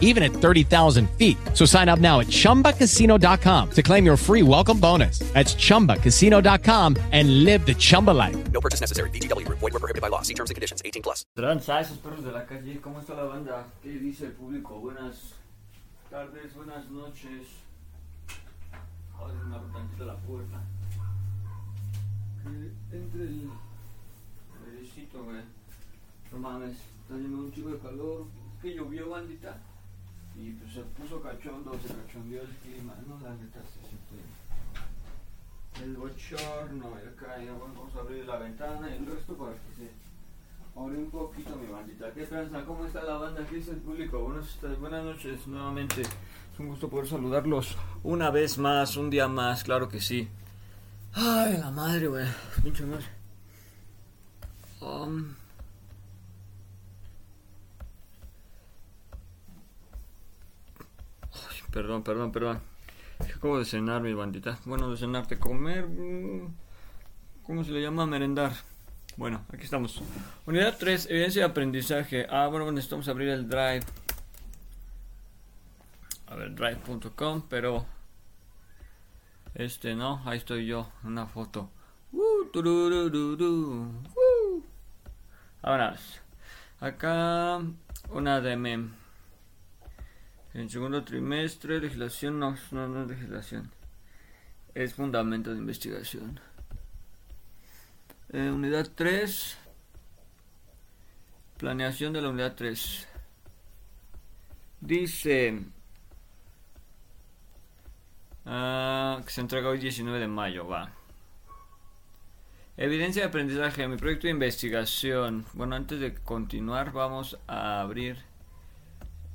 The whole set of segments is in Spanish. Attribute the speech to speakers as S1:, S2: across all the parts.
S1: even at 30,000 feet. So sign up now at chumbacasino.com to claim your free welcome bonus. That's chumbacasino.com and live the Chumba life.
S2: No purchase necessary. VGW Group. Void were prohibited by law. See terms and conditions. 18 plus.
S3: Tranza, esos perros de la calle, ¿cómo está la banda? ¿Qué dice el público? Buenas tardes, buenas noches. Joder, me abro tantito la puerta. Que entre el airecito, güey. No mames, está haciendo un chico de calor. Es que llovió, bandita. Y pues se puso cachondo, se cachondeó el clima, ¿no? La neta se siente el bochorno. Acá ya vamos a abrir la ventana y el resto para que se Ahora un poquito mi bandita. ¿Qué tranza? ¿Cómo está la banda? ¿Qué dice el público? Buenas, buenas noches nuevamente. Es un gusto poder saludarlos una vez más, un día más, claro que sí. Ay, la madre, güey. Pinche madre. Um, ay, perdón, perdón, perdón. Acabo de cenar, mi bandita. Bueno, de cenar, de comer. mm, ¿Cómo se le llama? Merendar. Bueno, aquí estamos. Unidad 3, evidencia de aprendizaje. Ah, bueno, necesitamos abrir el drive. A ver, drive.com, pero... Este no, ahí estoy yo, una foto. Uh, uh. Ahora, acá una DM. En segundo trimestre, legislación, no, no, no es legislación. Es fundamento de investigación. Eh, unidad 3. Planeación de la unidad 3. Dice ah, que se entrega hoy 19 de mayo. Va. Evidencia de aprendizaje. Mi proyecto de investigación. Bueno, antes de continuar, vamos a abrir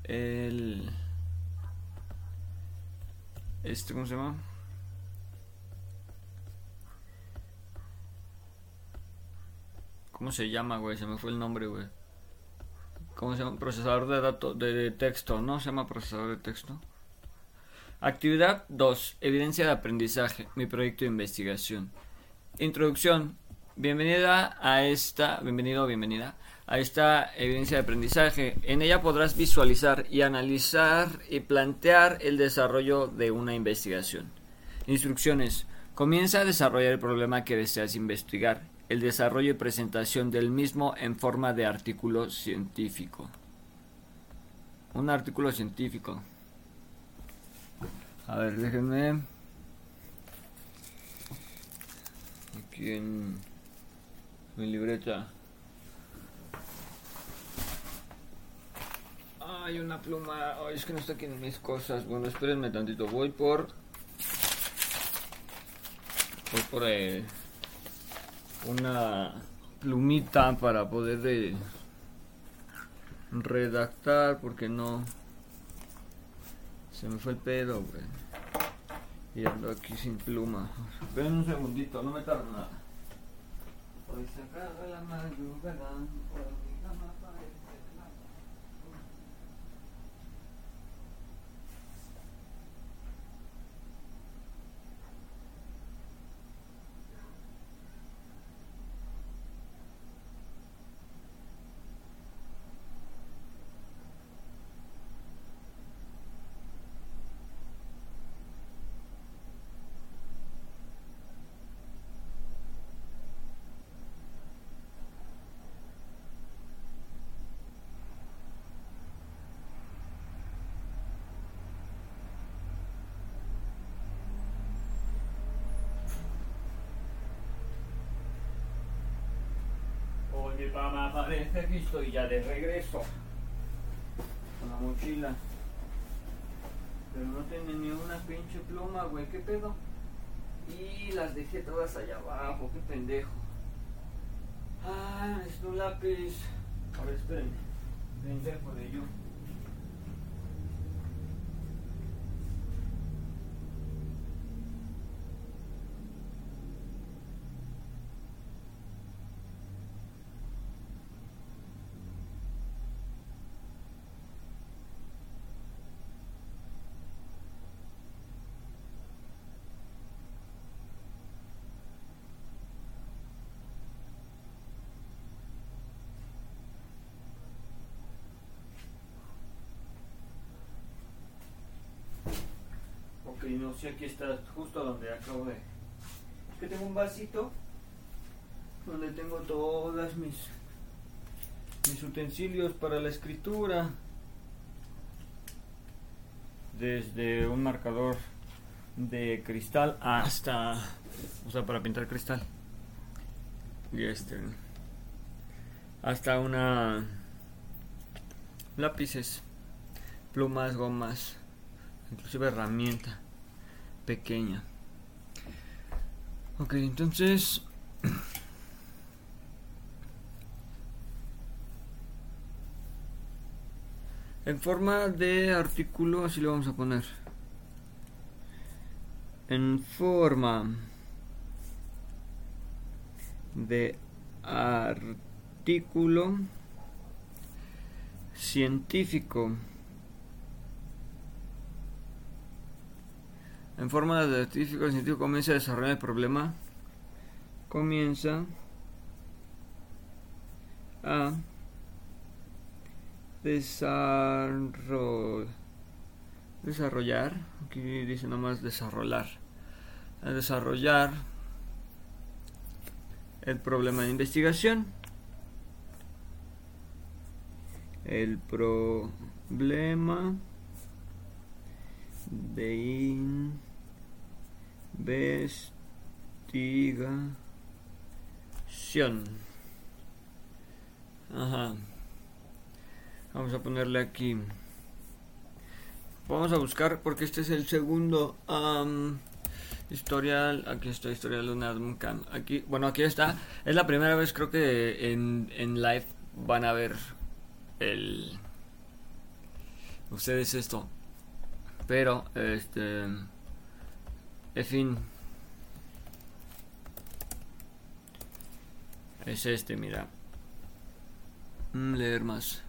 S3: el. Este, ¿cómo se llama? ¿Cómo se llama, güey? Se me fue el nombre, güey. ¿Cómo se llama? Procesador de datos de, de texto, ¿no? Se llama procesador de texto. Actividad 2. Evidencia de aprendizaje. Mi proyecto de investigación. Introducción. Bienvenida a esta, bienvenido bienvenida a esta evidencia de aprendizaje. En ella podrás visualizar y analizar y plantear el desarrollo de una investigación. Instrucciones. Comienza a desarrollar el problema que deseas investigar. El desarrollo y presentación del mismo en forma de artículo científico. Un artículo científico. A ver, déjenme. Aquí en mi libreta. Hay una pluma. Ay, es que no está aquí en mis cosas. Bueno, espérenme tantito. Voy por. Voy por eh, una plumita para poder eh, redactar porque no. Se me fue el pedo, güey. Y ando aquí sin pluma. Esperen un segundito, no me tarda nada. Hoy se la madrugada, por mi cama parece la- Oye, mamá, parece que estoy ya de regreso. Con la mochila. Pero no tiene ni una pinche pluma, güey. ¿Qué pedo? Y las dejé todas allá abajo. Qué pendejo. Ah, necesito un lápiz. A ver, espérenme. Pendejo de yo. No sé, aquí está justo donde acabo de... Es que tengo un vasito donde tengo todas mis, mis utensilios para la escritura. Desde un marcador de cristal hasta... O sea, para pintar cristal. Y este... Hasta una... Lápices, plumas, gomas, inclusive herramienta pequeña. Ok, entonces... En forma de artículo, así lo vamos a poner. En forma de artículo científico. En forma de artículo el científico comienza a desarrollar el problema. Comienza a desarrollar. Desarrollar. Aquí dice nomás desarrollar. A desarrollar el problema de investigación. El problema de investigación. Ajá. Vamos a ponerle aquí. Vamos a buscar porque este es el segundo historial. Aquí está historial de una Aquí, bueno, aquí está. Es la primera vez creo que en, en live van a ver el ustedes esto. Pero este en fin es este, mira. Mm, leer más.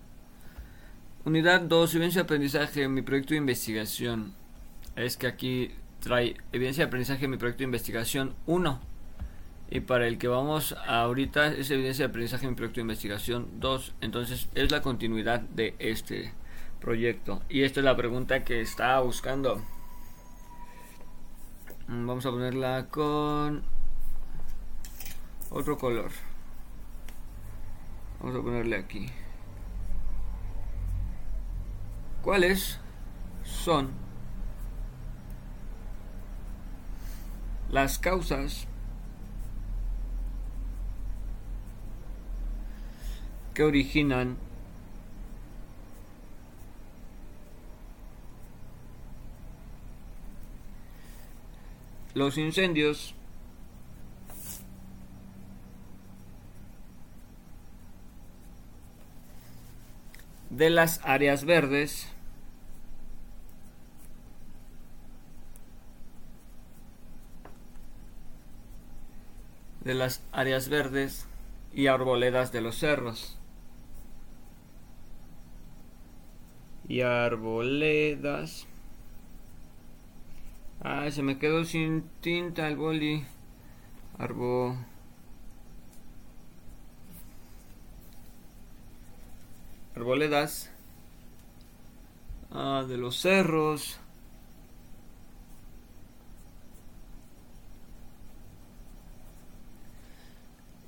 S3: Unidad 2, evidencia de aprendizaje, mi proyecto de investigación. Es que aquí trae evidencia de aprendizaje, mi proyecto de investigación 1. Y para el que vamos ahorita es evidencia de aprendizaje, mi proyecto de investigación 2. Entonces es la continuidad de este proyecto. Y esta es la pregunta que estaba buscando. Mm, vamos a ponerla con otro color. Vamos a ponerle aquí. ¿Cuáles son las causas que originan los incendios de las áreas verdes de las áreas verdes y arboledas de los cerros. Y arboledas ah se me quedó sin tinta el boli. Arbo. Arboledas. Ah, de los cerros.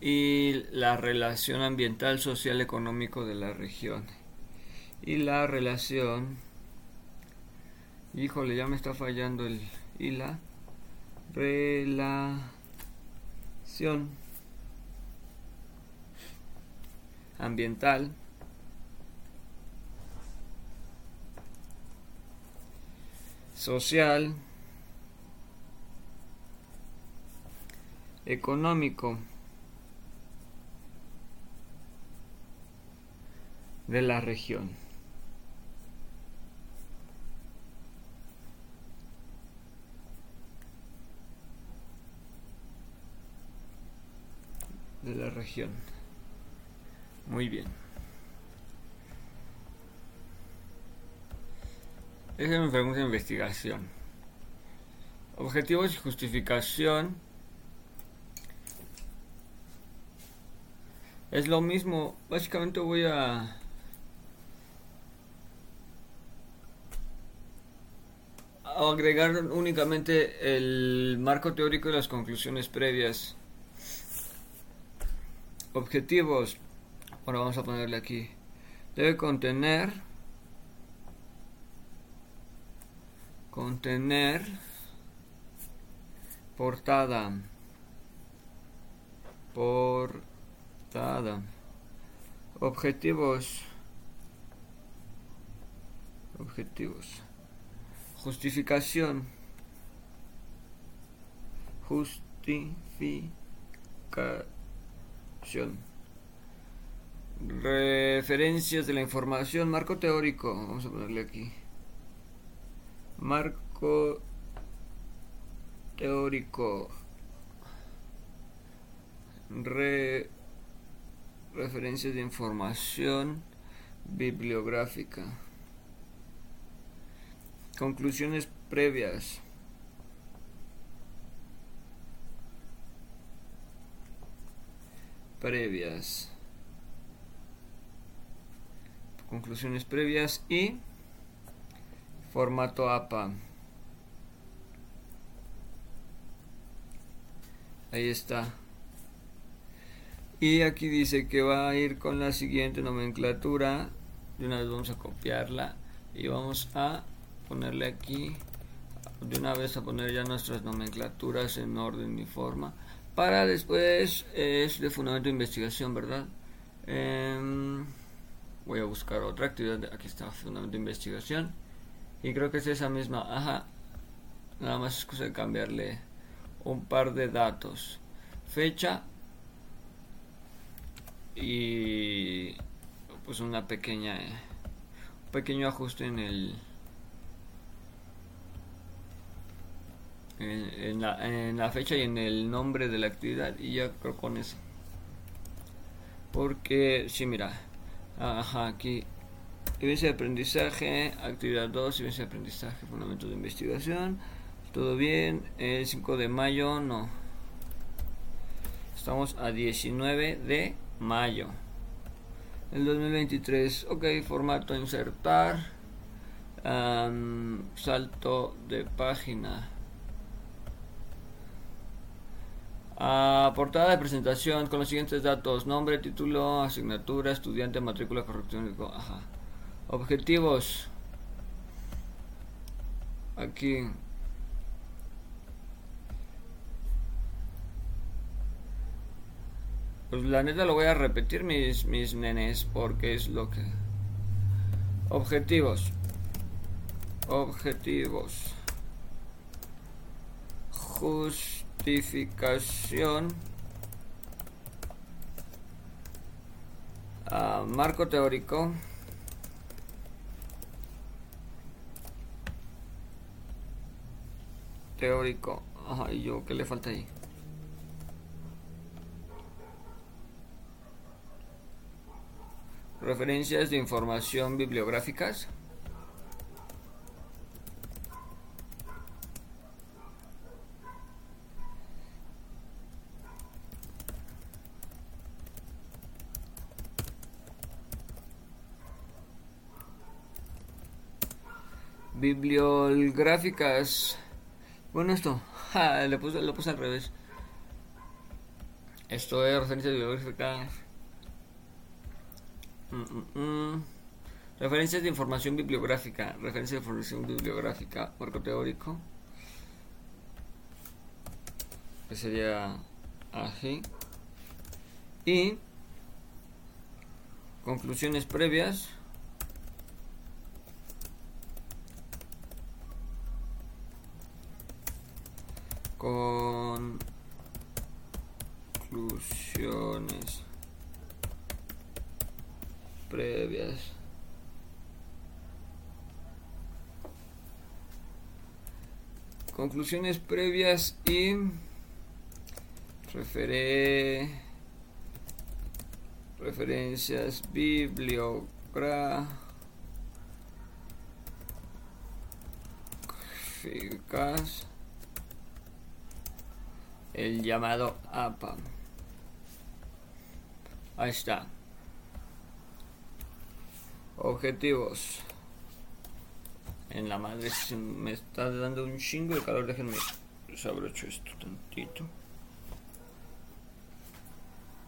S3: Y la relación ambiental, social, económico de la región. Y la relación, híjole, ya me está fallando el y la relación ambiental social, económico de la región. De la región. Muy bien. Esa es mi pregunta de investigación. Objetivos y justificación. Es lo mismo. Básicamente voy a... agregar únicamente el marco teórico y las conclusiones previas. Objetivos. Ahora vamos a ponerle aquí. Debe contener. Contener. Portada. Portada. Objetivos. Objetivos. Justificación. Justificación. Referencias de la información. Marco teórico. Vamos a ponerle aquí. Marco teórico. Re- referencias de información bibliográfica. Conclusiones previas. Previas. Conclusiones previas y formato APA. Ahí está. Y aquí dice que va a ir con la siguiente nomenclatura. De una vez vamos a copiarla y vamos a ponerle aquí de una vez a poner ya nuestras nomenclaturas en orden y forma para después es de fundamento de investigación verdad Em, voy a buscar otra actividad aquí está fundamento de investigación. Y creo que es esa misma ajá. Nada más es cosa de cambiarle un par de datos. Fecha. Y pues una pequeña un pequeño ajuste en el en, la, en la fecha y en el nombre de la actividad y ya creo con eso. Porque si mira ajá aquí evidencia de aprendizaje actividad 2 evidencia de aprendizaje fundamentos de investigación todo bien el 5 de mayo no. Estamos a 19 de mayo. El 2023 ok formato insertar salto de página Ah, portada de presentación con los siguientes datos. Nombre título asignatura estudiante matrícula corrección objetivos. Aquí. Pues la neta lo voy a repetir mis, mis nenes porque es lo que... Objetivos. Objetivos. Justificación. Ah, marco teórico. Teórico. Ajá, ¿y yo qué le falta ahí? Referencias de información bibliográficas. Bibliográficas. Bueno, esto. Ja, le puse, lo puse al revés. Esto es referencias bibliográficas. Mm, mm, mm. Referencias de información bibliográfica. Referencia de información bibliográfica. Marco teórico. Que sería así. Y conclusiones previas. Conclusiones previas. Conclusiones previas y referé referencias bibliográficas el llamado APA ahí está objetivos En la madre se me está dando un chingo de calor. Déjenme desabrocho esto tantito.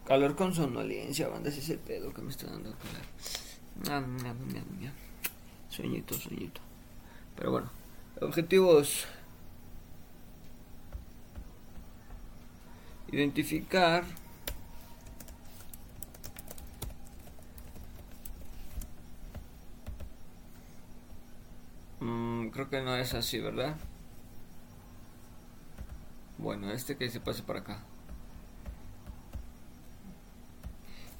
S3: Calor con somnolencia, banda, es ese pedo que me está dando calor. Sueñito, sueñito. Pero bueno, objetivos. Identificar. Mm, creo que no es así, ¿verdad? Bueno, este que se pase para acá.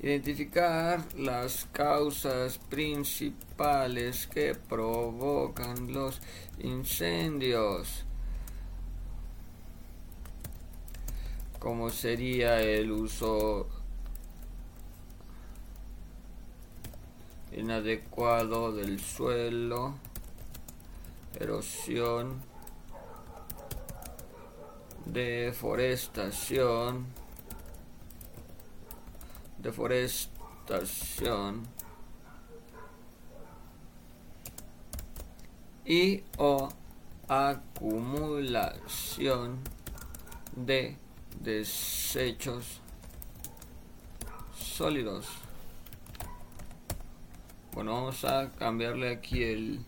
S3: Identificar las causas principales que provocan los incendios. Como sería el uso inadecuado del suelo, erosión, deforestación, deforestación. Y o acumulación de desechos sólidos. Bueno, vamos a cambiarle aquí el...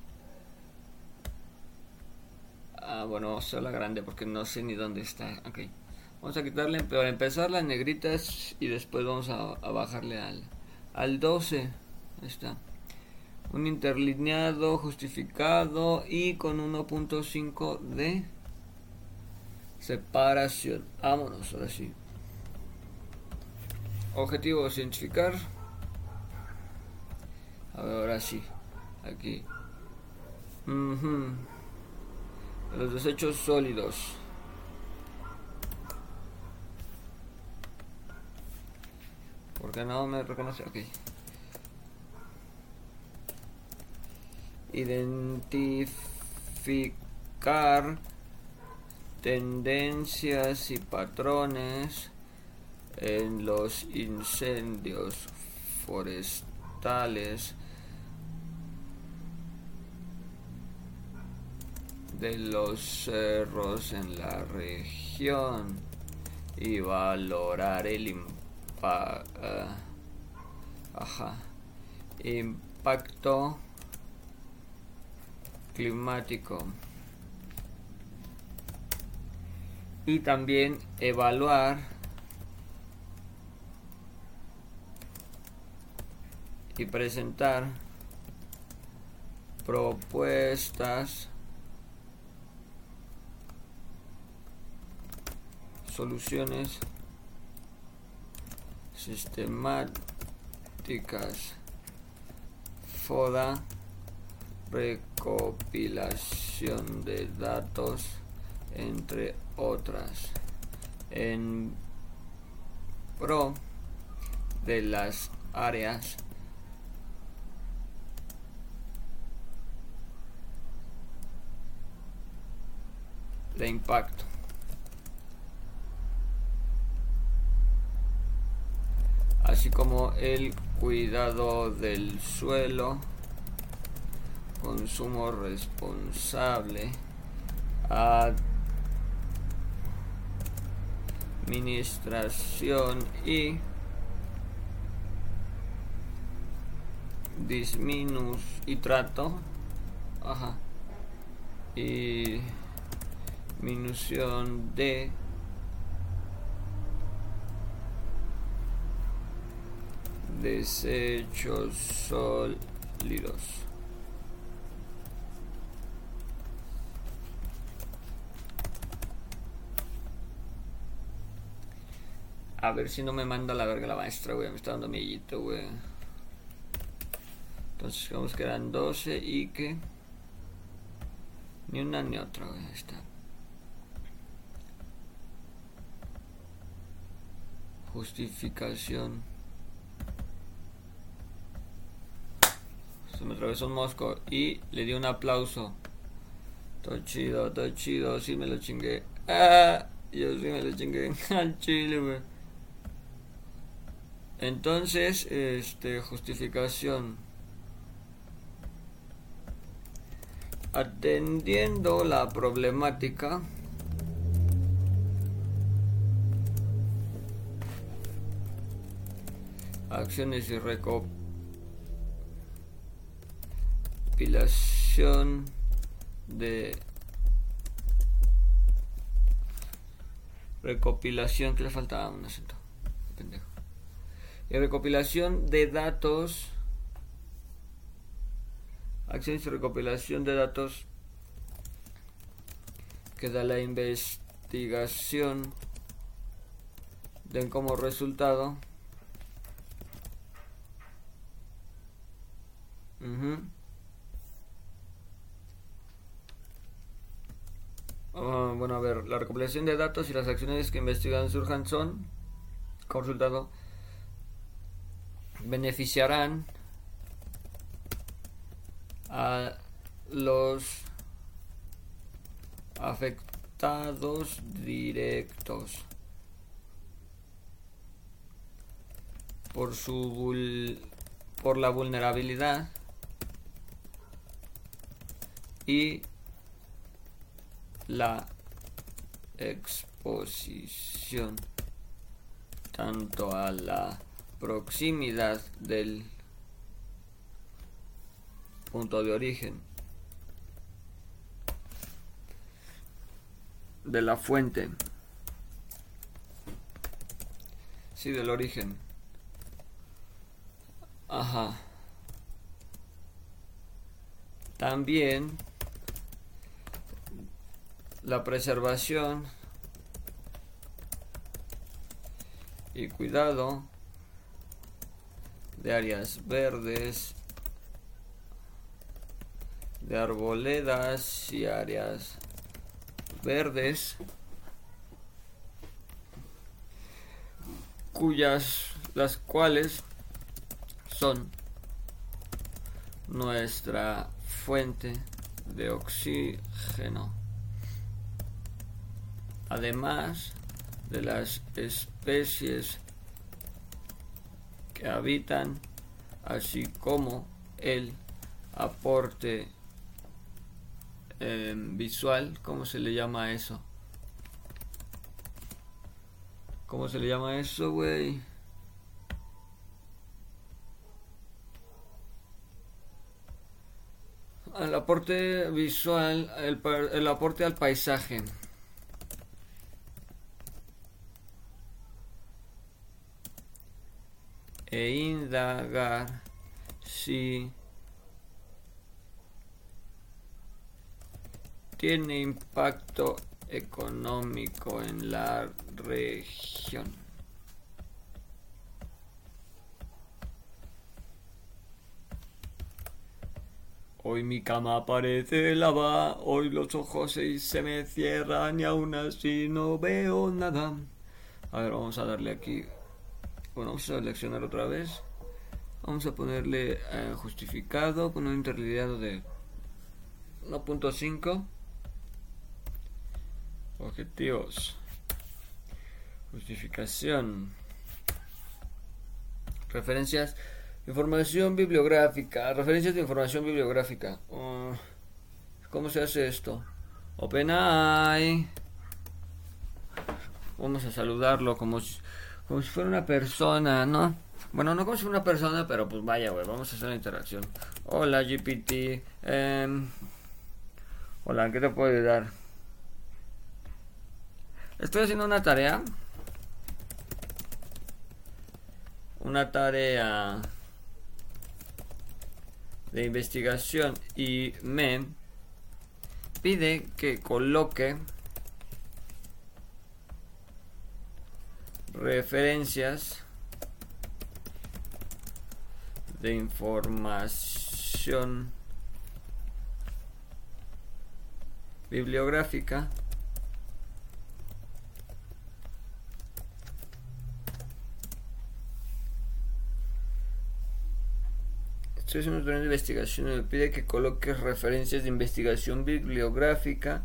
S3: Ah, bueno, vamos a hacerla grande porque no sé ni dónde está. Ok. Vamos a quitarle, pero empezar las negritas y después vamos a, a bajarle al, al 12. Ahí está. Un interlineado justificado y con 1.5 de separación. Vámonos, ahora sí. Objetivo identificar. Ahora sí. Aquí. Los desechos sólidos. Porque no me reconoce. Ok. Identificar tendencias y patrones en los incendios forestales de los cerros en la región y valorar el ajá, impacto climático y también evaluar y presentar propuestas soluciones sistemáticas. FODA recopilación de datos entre otras. En pro de las áreas de impacto. Así como el cuidado del suelo consumo responsable administración y disminus y trato ajá y disminución de desechos sólidos A ver si no me manda la verga la maestra, güey. Me está dando millito, güey. Entonces, vamos quedan 12 y que. Ni una ni otra, güey. Está. Justificación. Se me atravesó un mosco y le di un aplauso. Todo chido, todo chido. Sí me lo chingué. Ah, yo sí me lo chingué al chile, güey. Entonces, este, justificación. Atendiendo la problemática, acciones y recopilación de recopilación que le faltaba un acento pendejo y recopilación de datos acciones y recopilación de datos que da la investigación den como resultado. Ah, bueno, a ver, la recopilación de datos y las acciones que investigan surjan son, como resultado, beneficiarán a los afectados directos por su vul- por la vulnerabilidad y la exposición tanto a la proximidad del punto de origen de la fuente. Sí del origen. Ajá. También la preservación y cuidado de áreas verdes, de arboledas y áreas verdes cuyas las cuales son nuestra fuente de oxígeno. Además de las especies que habitan, así como el aporte eh, visual, ¿cómo se le llama eso? ¿Cómo se le llama eso, güey? El aporte visual, el, el aporte al paisaje. E indagar si tiene impacto económico en la región. Hoy mi cama parece lava, hoy los ojos se, me cierran y aún así no veo nada. A ver, vamos a darle aquí bueno, vamos a seleccionar otra vez. Vamos a ponerle eh, justificado con un interlineado de 1.5. Objetivos. Justificación. Referencias. Información bibliográfica. Referencias de información bibliográfica. Uh, ¿Cómo se hace esto? OpenAI. Vamos a saludarlo como si, como si fuera una persona, ¿no? Bueno, no como si fuera una persona, pero pues vaya, güey, vamos a hacer la interacción. Hola, GPT. em, hola, ¿en qué te puedo ayudar? Estoy haciendo una tarea. Una tarea de investigación y me pide que coloque referencias de información bibliográfica. Estoy haciendo una investigación me pide que coloque referencias de investigación bibliográfica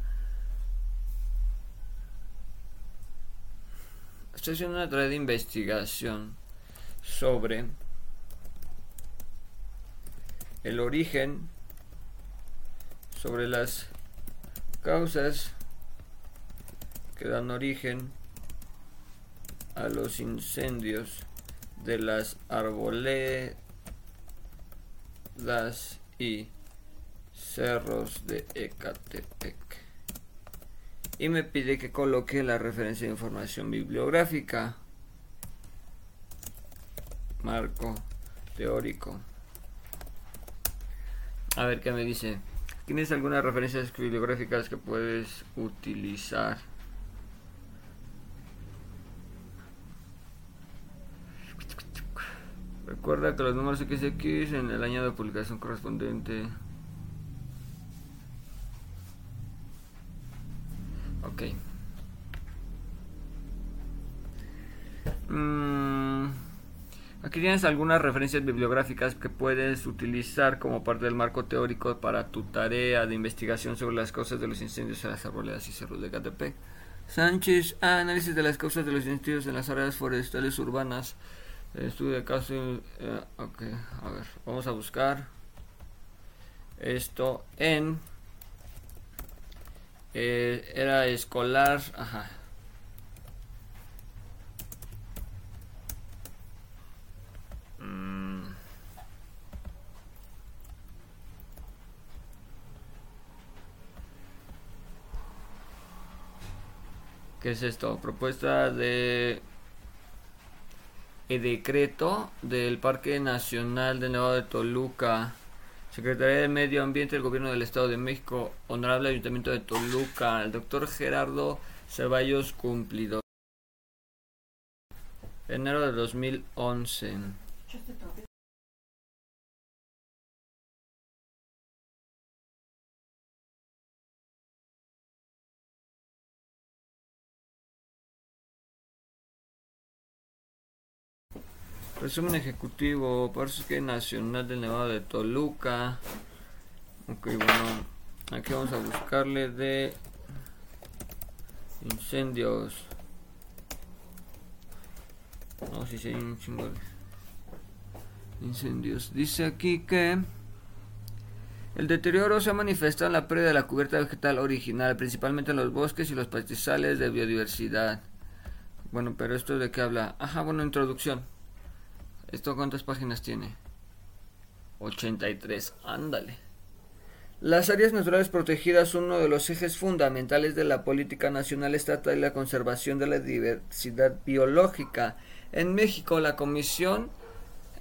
S3: Estoy haciendo una tarea de investigación sobre el origen sobre las causas que dan origen a los incendios de las arboledas y cerros de Ecatepec. Y me pide que coloque la referencia de información bibliográfica. Marco teórico. A ver qué me dice. ¿Tienes algunas referencias bibliográficas que puedes utilizar? Recuerda que los números XX en el año de publicación correspondiente. Ok. Mm, aquí tienes algunas referencias bibliográficas que puedes utilizar como parte del marco teórico para tu tarea de investigación sobre las causas de los incendios en las arboledas y cerros de Catepec. Sánchez, análisis de las causas de los incendios en las áreas forestales urbanas. Estudio de caso. Eh, ok, a ver, vamos a buscar esto en. Eh, era escolar. Ajá. Mm. ¿Qué es esto? Propuesta de el decreto del Parque Nacional de Nevado de Toluca. Secretaría de Medio Ambiente del Gobierno del Estado de México, Honorable Ayuntamiento de Toluca, el doctor Gerardo Ceballos Cumplido. Enero de 2011. Resumen ejecutivo, Parque Nacional del Nevado de Toluca. Ok, bueno, aquí vamos a buscarle de incendios. No, si sí, hay un chingo de incendios. Dice aquí que el deterioro se ha manifestado en la pérdida de la cubierta vegetal original, principalmente en los bosques y los pastizales de biodiversidad. Bueno, pero esto de qué habla? Ajá, bueno, introducción. ¿Esto cuántas páginas tiene? 83. Ándale. Las áreas naturales protegidas son uno de los ejes fundamentales de la política nacional estatal y la conservación de la diversidad biológica. En México, la Comisión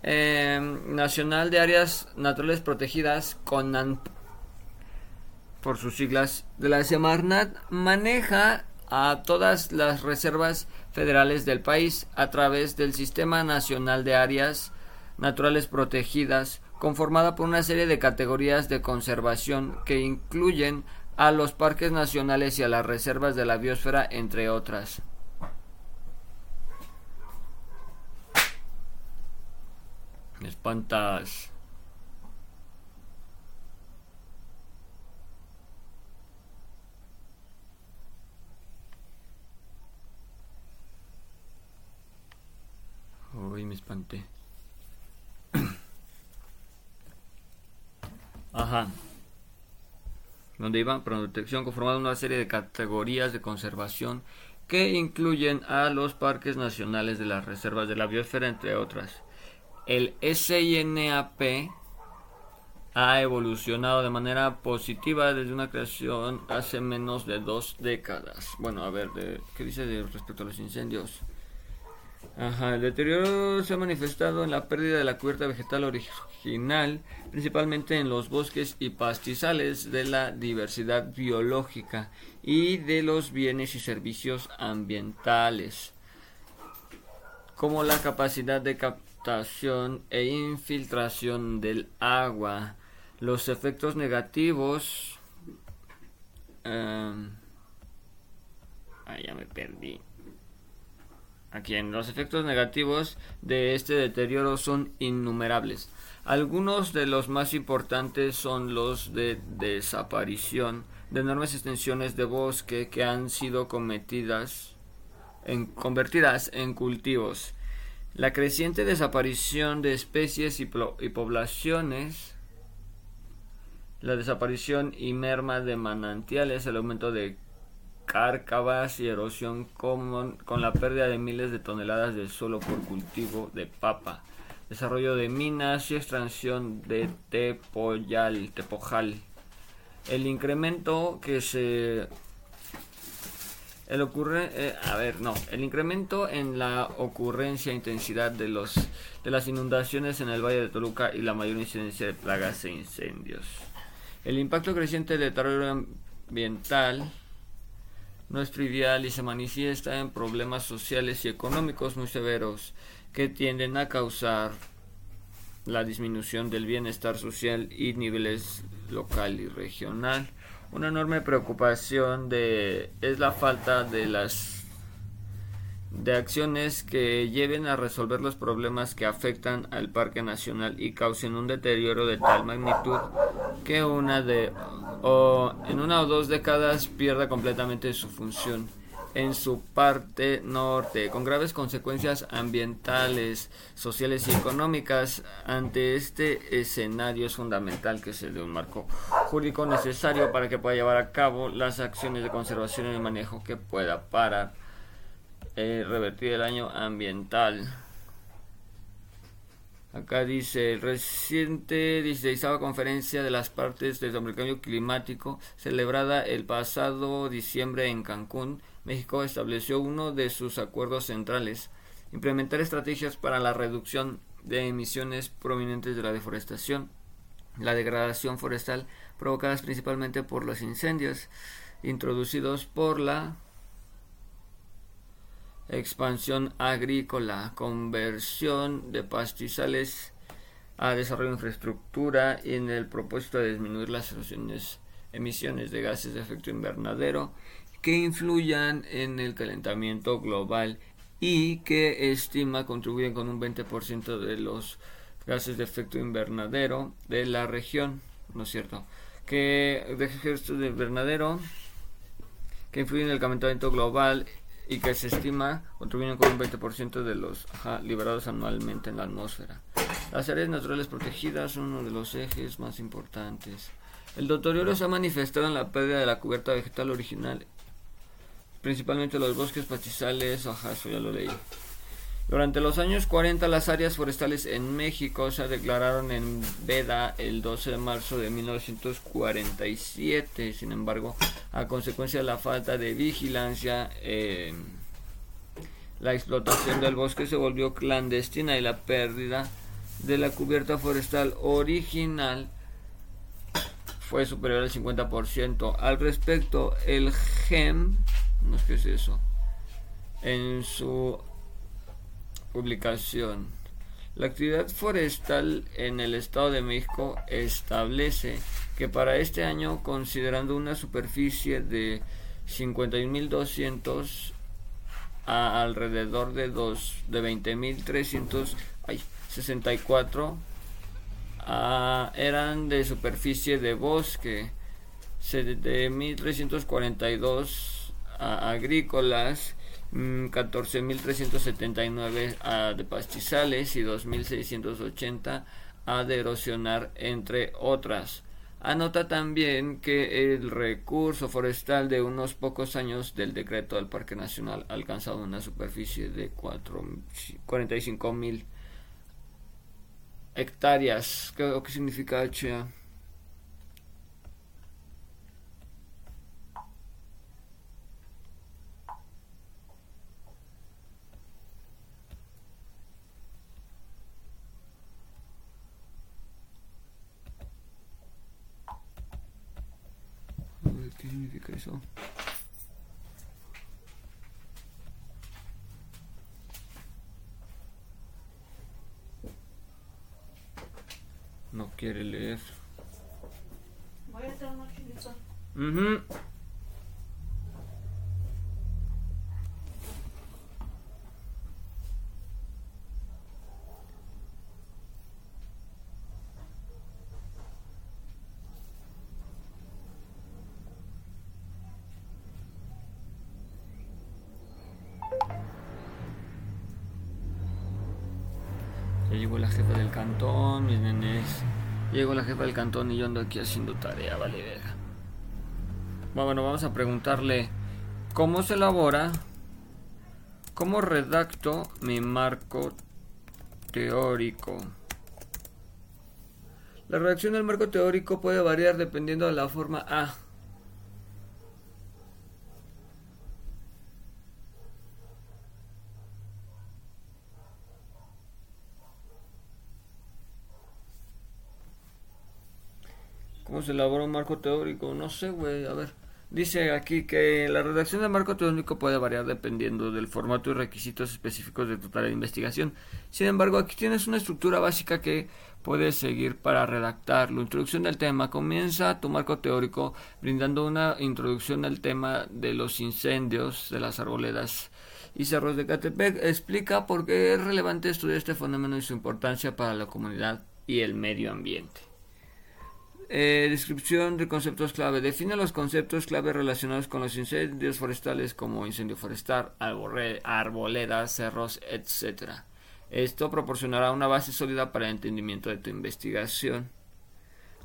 S3: em, Nacional de Áreas Naturales Protegidas, CONAN, por sus siglas de la Semarnat, maneja a todas las reservas federales del país a través del Sistema Nacional de Áreas Naturales Protegidas, conformada por una serie de categorías de conservación que incluyen a los parques nacionales y a las reservas de la biosfera, entre otras. Espantas. Uy, me espanté. Ajá. Donde iba protección conformada una serie de categorías de conservación que incluyen a los parques nacionales de las reservas de la biosfera, entre otras. El SINAP ha evolucionado de manera positiva desde una creación hace menos de dos décadas. Bueno, a ver, ¿qué dice respecto a los incendios? Ajá, el deterioro se ha manifestado en la pérdida de la cubierta vegetal original, principalmente en los bosques y pastizales de la diversidad biológica y de los bienes y servicios ambientales, como la capacidad de captación e infiltración del agua, los efectos negativos. Um, ya me perdí. Aquí en los efectos negativos de este deterioro son innumerables. Algunos de los más importantes son los de desaparición de enormes extensiones de bosque que han sido cometidas en, convertidas en cultivos. La creciente desaparición de especies y, y poblaciones la desaparición y merma de manantiales, el aumento de cárcavas y erosión con, con la pérdida de miles de toneladas de suelo por cultivo de papa, desarrollo de minas y extracción de tepoyal, tepojal. El incremento que se el ocurre, eh, a ver, no, el incremento en la ocurrencia e intensidad de los de las inundaciones en el Valle de Toluca y la mayor incidencia de plagas e incendios. El impacto creciente del deterioro ambiental no es trivial y se manifiesta en problemas sociales y económicos muy severos que tienden a causar la disminución del bienestar social y niveles local y regional. Una enorme preocupación de es la falta de las de acciones que lleven a resolver los problemas que afectan al parque nacional y causen un deterioro de tal magnitud que una de o en una o dos décadas pierda completamente su función en su parte norte, con graves consecuencias ambientales, sociales y económicas. Ante este escenario es fundamental que se dé un marco jurídico necesario para que pueda llevar a cabo las acciones de conservación y manejo que pueda para eh, revertir el daño ambiental. Acá dice, reciente 16 conferencia de las partes del cambio climático, celebrada el pasado diciembre en Cancún, México estableció uno de sus acuerdos centrales, implementar estrategias para la reducción de emisiones provenientes de la deforestación, la degradación forestal provocadas principalmente por los incendios introducidos por la expansión agrícola, conversión de pastizales a desarrollo de infraestructura y en el propósito de disminuir las emisiones de gases de efecto invernadero que influyan en el calentamiento global y que estima contribuyen con un 20% de los gases de efecto invernadero de la región, ¿no es cierto? Que de efecto de invernadero que influyen en el calentamiento global y que se estima contribuyen con un 20% de los liberados anualmente en la atmósfera. Las áreas naturales protegidas son uno de los ejes más importantes. El deterioro se ha manifestado en la pérdida de la cubierta vegetal original, principalmente los bosques pastizales, ajá, eso ya lo leí. Durante los años 40 las áreas forestales en México se declararon en veda el 12 de marzo de 1947. Sin embargo, a consecuencia de la falta de vigilancia, eh, la explotación del bosque se volvió clandestina y la pérdida de la cubierta forestal original fue superior al 50%. Al respecto, el GEM, no sé qué es eso, en su publicación. La actividad forestal en el Estado de México establece que para este año, considerando una superficie de 51.200 a alrededor de, dos, de 20.364 ah, eran de superficie de bosque, de 1.342 agrícolas 14.379 mm, a de pastizales y 2.680 a de erosionar, entre otras. Anota también que el recurso forestal de unos pocos años del decreto del Parque Nacional ha alcanzado una superficie de 45.000 hectáreas. ¿Qué, ¿Qué significa HA? ¿Qué significa eso? No quiere leer.
S4: Voy
S3: cantón, mis nenes. Llegó la jefa del cantón y yo ando aquí haciendo tarea, vale verga. Bueno, vamos a preguntarle cómo se elabora, cómo redacto mi marco teórico. La redacción del marco teórico puede variar dependiendo de la forma A. ¿Cómo se elabora un marco teórico? No sé, güey. A ver. Dice aquí que la redacción del marco teórico puede variar dependiendo del formato y requisitos específicos de tu tarea de investigación. Sin embargo, aquí tienes una estructura básica que puedes seguir para redactar. La introducción del tema comienza tu marco teórico brindando una introducción al tema de los incendios de las arboledas y cerros de Catepec. Explica por qué es relevante estudiar este fenómeno y su importancia para la comunidad y el medio ambiente. Eh, descripción de conceptos clave. Define los conceptos clave relacionados con los incendios forestales como incendio forestal, arboledas, cerros, etc. Esto proporcionará una base sólida para el entendimiento de tu investigación.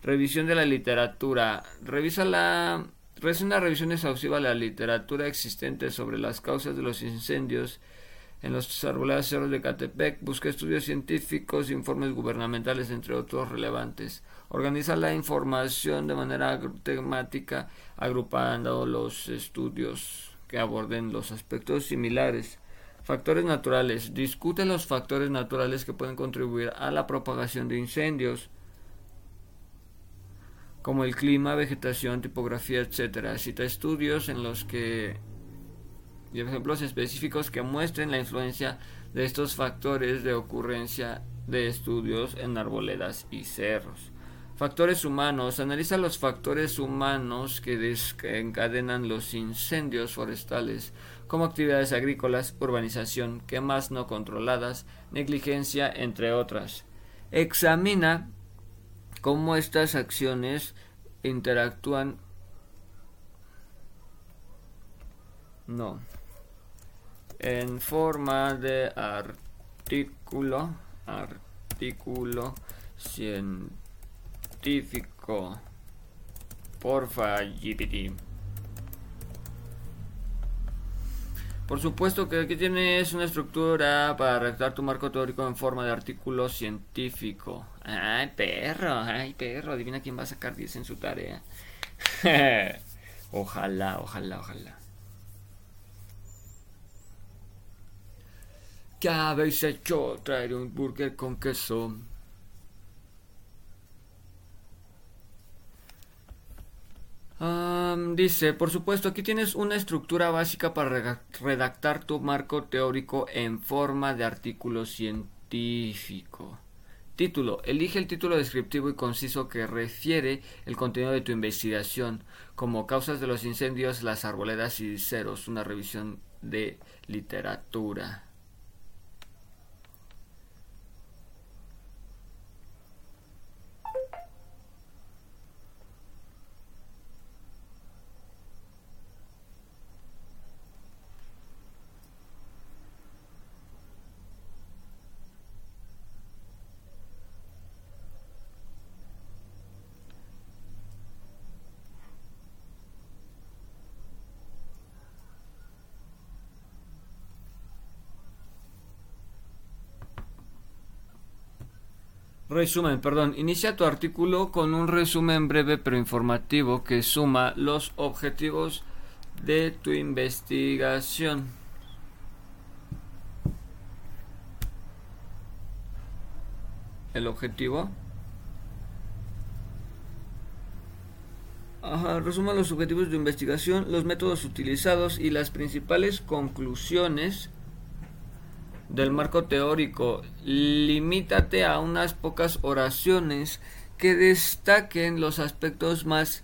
S3: Revisión de la literatura. Revisa la Realiza una revisión exhaustiva de la literatura existente sobre las causas de los incendios en los arboledas cerros de Catepec. Busca estudios científicos, informes gubernamentales, entre otros relevantes. Organiza la información de manera temática, agrupando los estudios que aborden los aspectos similares. Factores naturales. Discute los factores naturales que pueden contribuir a la propagación de incendios, como el clima, vegetación, tipografía, etc. Cita estudios en los que y ejemplos específicos que muestren la influencia de estos factores de ocurrencia de estudios en arboledas y cerros. Factores humanos. Analiza los factores humanos que desencadenan los incendios forestales, como actividades agrícolas, urbanización, quemas no controladas, negligencia, entre otras. Examina cómo estas acciones interactúan. No. En forma de artículo. Artículo científico científico. Porfa, GPT. Por supuesto que aquí tienes una estructura para redactar tu marco teórico en forma de artículo científico. Ay, perro, ay, perro, adivina quién va a sacar 10 en su tarea. ojalá, ojalá, ojalá. ¿Qué habéis hecho? Traer un burger con queso. Dice, por supuesto, aquí tienes una estructura básica para redactar tu marco teórico en forma de artículo científico. Título. Elige el título descriptivo y conciso que refiere el contenido de tu investigación, como causas de los incendios, las arboledas y ceros, una revisión de literatura. Resumen, perdón. Inicia tu artículo con un resumen breve pero informativo que suma los objetivos de tu investigación. El objetivo. Ajá, resuma los objetivos de investigación, los métodos utilizados y las principales conclusiones del marco teórico. Limítate a unas pocas oraciones que destaquen los aspectos más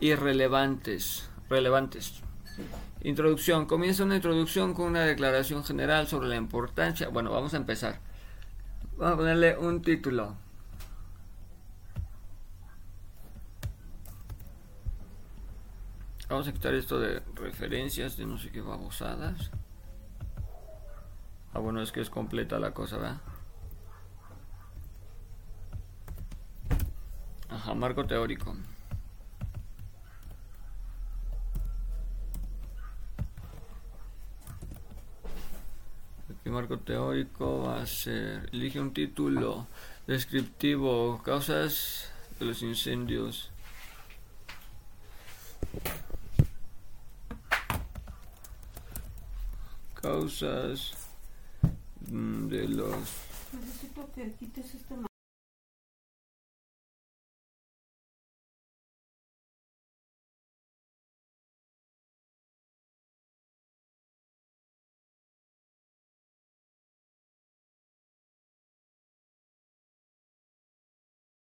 S3: irrelevantes. Relevantes. Introducción. Comienza una introducción con una declaración general sobre la importancia. Bueno, vamos a empezar. Vamos a ponerle un título. Vamos a quitar esto de referencias de no sé qué babosadas. Ah, bueno, es que es completa la cosa, ¿verdad? Ajá, marco teórico. Aquí marco teórico va a ser, elige un título descriptivo, causas de los incendios. Causas de los
S4: Necesito que quites este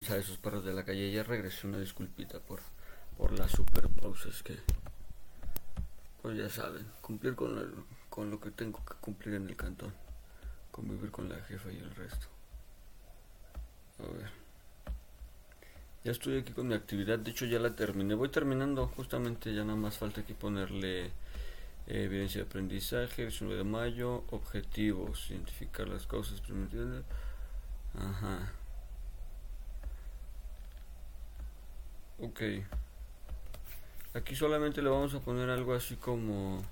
S3: a esos perros de la calle. Ya regresé una disculpita por, por las super pausas que, pues ya saben, cumplir con, el- con lo que tengo que cumplir en el cantón. Convivir con la jefa y el resto. A ver. Ya estoy aquí con mi actividad, de hecho ya la terminé. Voy terminando, justamente ya nada más falta aquí ponerle eh, evidencia de aprendizaje, 19 de mayo, objetivos, identificar las causas primitivas. Ajá. Ok. Aquí solamente le vamos a poner algo así como...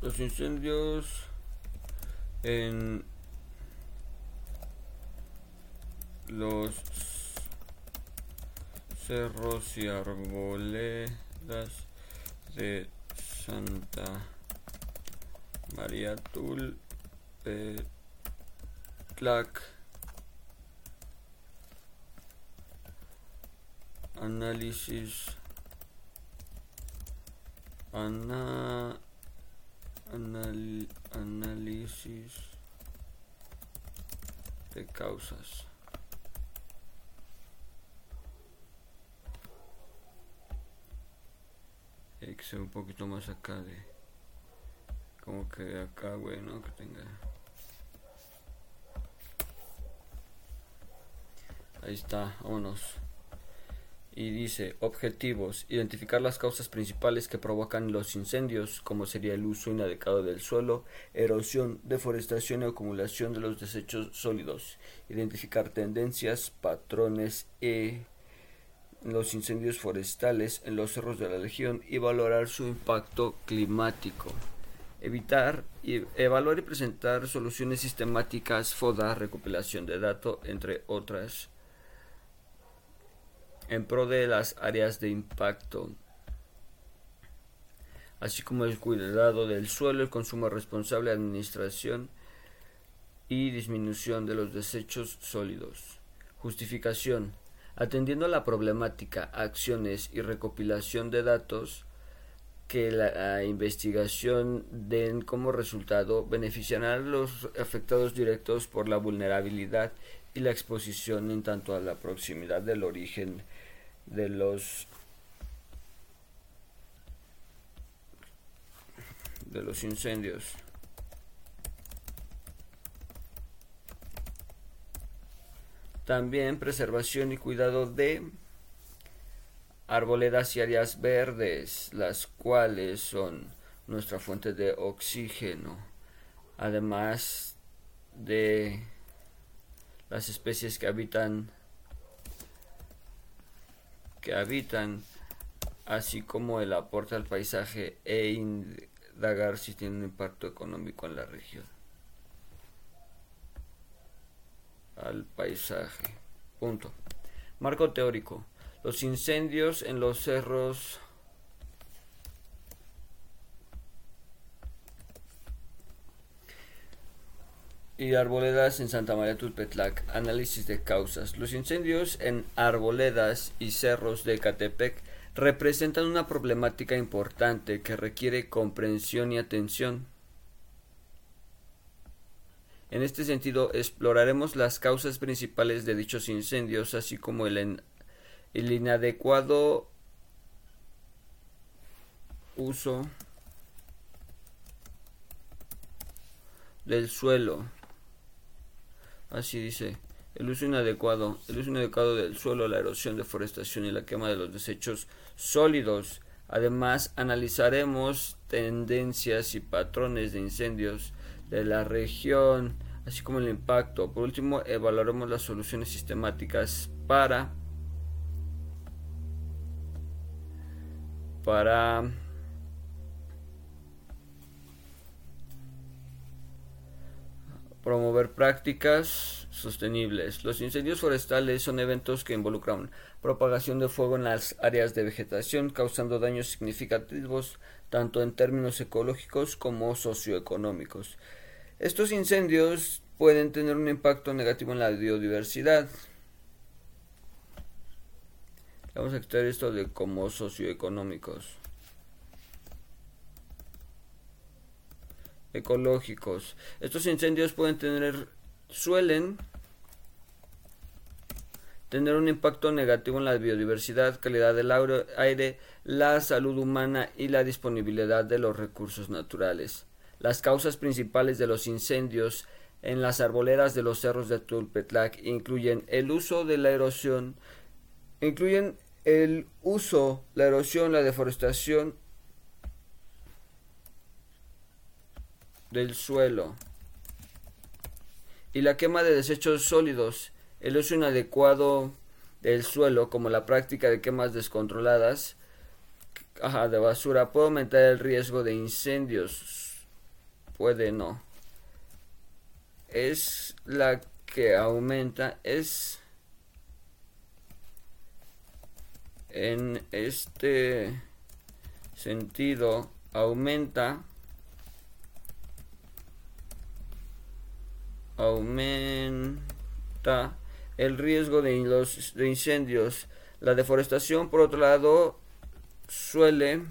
S3: Los incendios en los cerros y arboledas de Santa María Tulpetlac. análisis ana, anal- análisis de causas. Hay que ser un poquito más acá de como que de acá güey no que tenga. Ahí está vámonos y dice objetivos, identificar las causas principales que provocan los incendios, como sería el uso inadecuado del suelo, erosión, deforestación y acumulación de los desechos sólidos, identificar tendencias, patrones en los incendios forestales en los cerros de la región y valorar su impacto climático. Evitar, y evaluar y presentar soluciones sistemáticas, FODA, recopilación de datos, entre otras en pro de las áreas de impacto, así como el cuidado del suelo, el consumo responsable, administración y disminución de los desechos sólidos. Justificación. Atendiendo a la problemática, acciones y recopilación de datos que la, investigación den como resultado beneficiará a los afectados directos por la vulnerabilidad y la exposición en tanto a la proximidad del origen de los de los incendios. También preservación y cuidado de arboledas y áreas verdes, las cuales son nuestra fuente de oxígeno, además de las especies que habitan habitan así como el aporte al paisaje e indagar si tiene un impacto económico en la región. Al paisaje. Punto. Marco teórico. Los incendios en los cerros y arboledas en Santa María Tulpetlac. Análisis de causas. Los incendios en arboledas y cerros de Catepec representan una problemática importante que requiere comprensión y atención. En este sentido, exploraremos las causas principales de dichos incendios, así como el, inadecuado uso del suelo. Así dice, el uso inadecuado, el uso inadecuado del suelo, la erosión, deforestación y la quema de los desechos sólidos. Además, analizaremos tendencias y patrones de incendios de la región, así como el impacto. Por último, evaluaremos las soluciones sistemáticas para para promover prácticas sostenibles. Los incendios forestales son eventos que involucran propagación de fuego en las áreas de vegetación, causando daños significativos tanto en términos ecológicos como socioeconómicos. Estos incendios pueden tener un impacto negativo en la biodiversidad. Vamos a extraer esto de como socioeconómicos. Ecológicos. Estos incendios pueden tener, suelen tener un impacto negativo en la biodiversidad, calidad del aire, la salud humana y la disponibilidad de los recursos naturales. Las causas principales de los incendios en las arboledas de los cerros de Tulpetlac incluyen el uso de la erosión, incluyen el uso, la erosión, la deforestación del suelo y la quema de desechos sólidos el uso inadecuado del suelo, como la práctica de quemas descontroladas de basura, puede aumentar el riesgo de incendios. Puede no. Es la que aumenta, es en este sentido, aumenta aumenta el riesgo de, los, de incendios. La deforestación, por otro lado, suele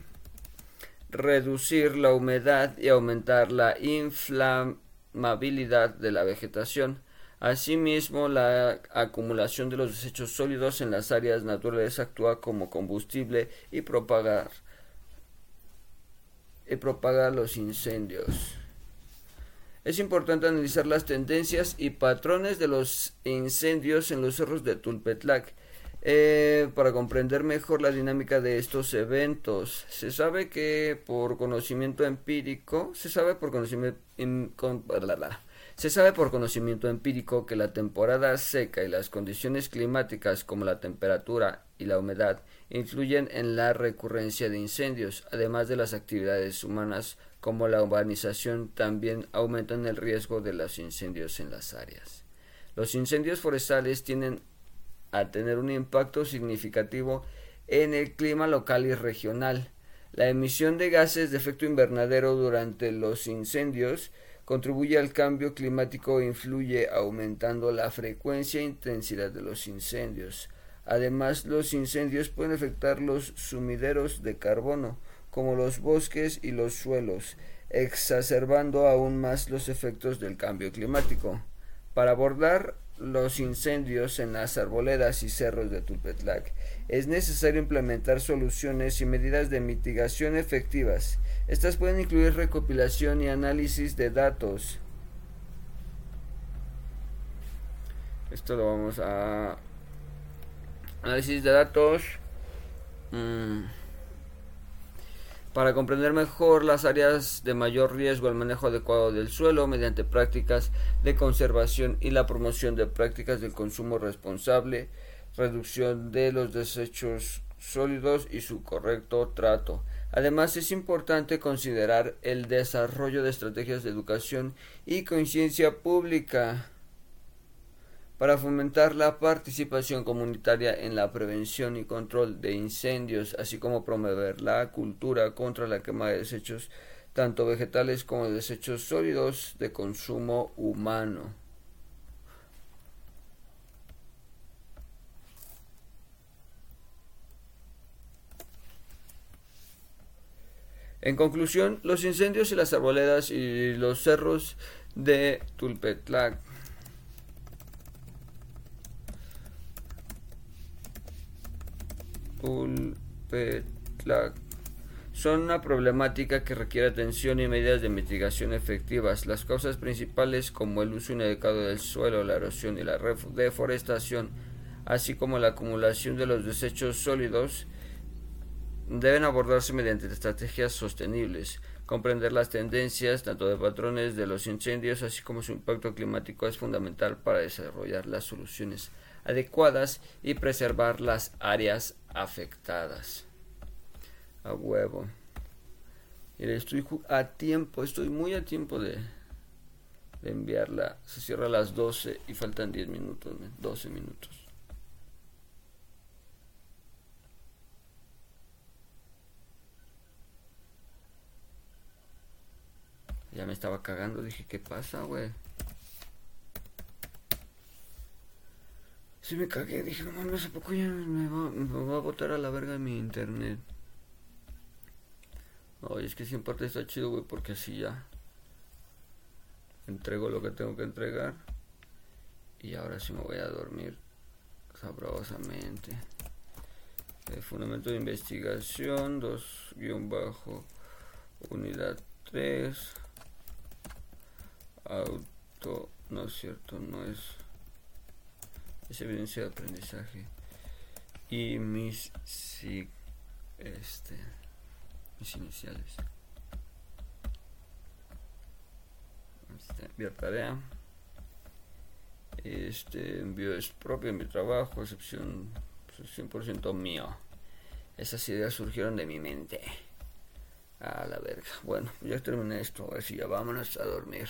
S3: reducir la humedad y aumentar la inflamabilidad de la vegetación. Asimismo, la acumulación de los desechos sólidos en las áreas naturales actúa como combustible y propagar y propagar los incendios. Es importante analizar las tendencias y patrones de los incendios en los cerros de Tulpetlac eh, para comprender mejor la dinámica de estos eventos. Se sabe que por conocimiento empírico, se sabe por conocimiento, se sabe por conocimiento empírico que la temporada seca y las condiciones climáticas como la temperatura y la humedad influyen en la recurrencia de incendios, además de las actividades humanas como la urbanización también aumentan el riesgo de los incendios en las áreas. Los incendios forestales tienden a tener un impacto significativo en el clima local y regional. La emisión de gases de efecto invernadero durante los incendios contribuye al cambio climático e influye aumentando la frecuencia e intensidad de los incendios. Además, los incendios pueden afectar los sumideros de carbono, como los bosques y los suelos, exacerbando aún más los efectos del cambio climático. Para abordar los incendios en las arboledas y cerros de Tulpetlac, es necesario implementar soluciones y medidas de mitigación efectivas. Estas pueden incluir recopilación y análisis de datos. Esto lo vamos a análisis de datos. Mm para comprender mejor las áreas de mayor riesgo al manejo adecuado del suelo mediante prácticas de conservación y la promoción de prácticas del consumo responsable, reducción de los desechos sólidos y su correcto trato. Además, es importante considerar el desarrollo de estrategias de educación y conciencia pública para fomentar la participación comunitaria en la prevención y control de incendios, así como promover la cultura contra la quema de desechos, tanto vegetales como de desechos sólidos de consumo humano. En conclusión, los incendios y las arboledas y los cerros de Tulpetlac son una problemática que requiere atención y medidas de mitigación efectivas. Las causas principales como el uso inadecuado del suelo, la erosión y la deforestación, así como la acumulación de los desechos sólidos, deben abordarse mediante estrategias sostenibles. Comprender las tendencias, tanto de patrones de los incendios, así como su impacto climático, es fundamental para desarrollar las soluciones adecuadas y preservar las áreas afectadas. A huevo. Mira, estoy a tiempo, estoy muy a tiempo de, de enviarla. Se cierra a las 12 y faltan 10 minutos, 12 minutos. Ya me estaba cagando, dije, ¿qué pasa, güey? Sí me cagué, dije, no mames, ¿a poco ya me va, me va a botar a la verga mi internet? Oye, es que si en parte está chido, güey, porque así ya entrego lo que tengo que entregar. Y ahora sí me voy a dormir sabrosamente. El fundamento de investigación, 2 guion bajo, unidad 3 auto, no es cierto, no es, es evidencia de aprendizaje. Y mis, este, mis iniciales. Este, tarea. Este envío es propio mi trabajo, excepción 100% pues, mío. Esas ideas surgieron de mi mente. A la verga. Bueno, ya terminé esto. Ahora sí, ya vámonos a dormir.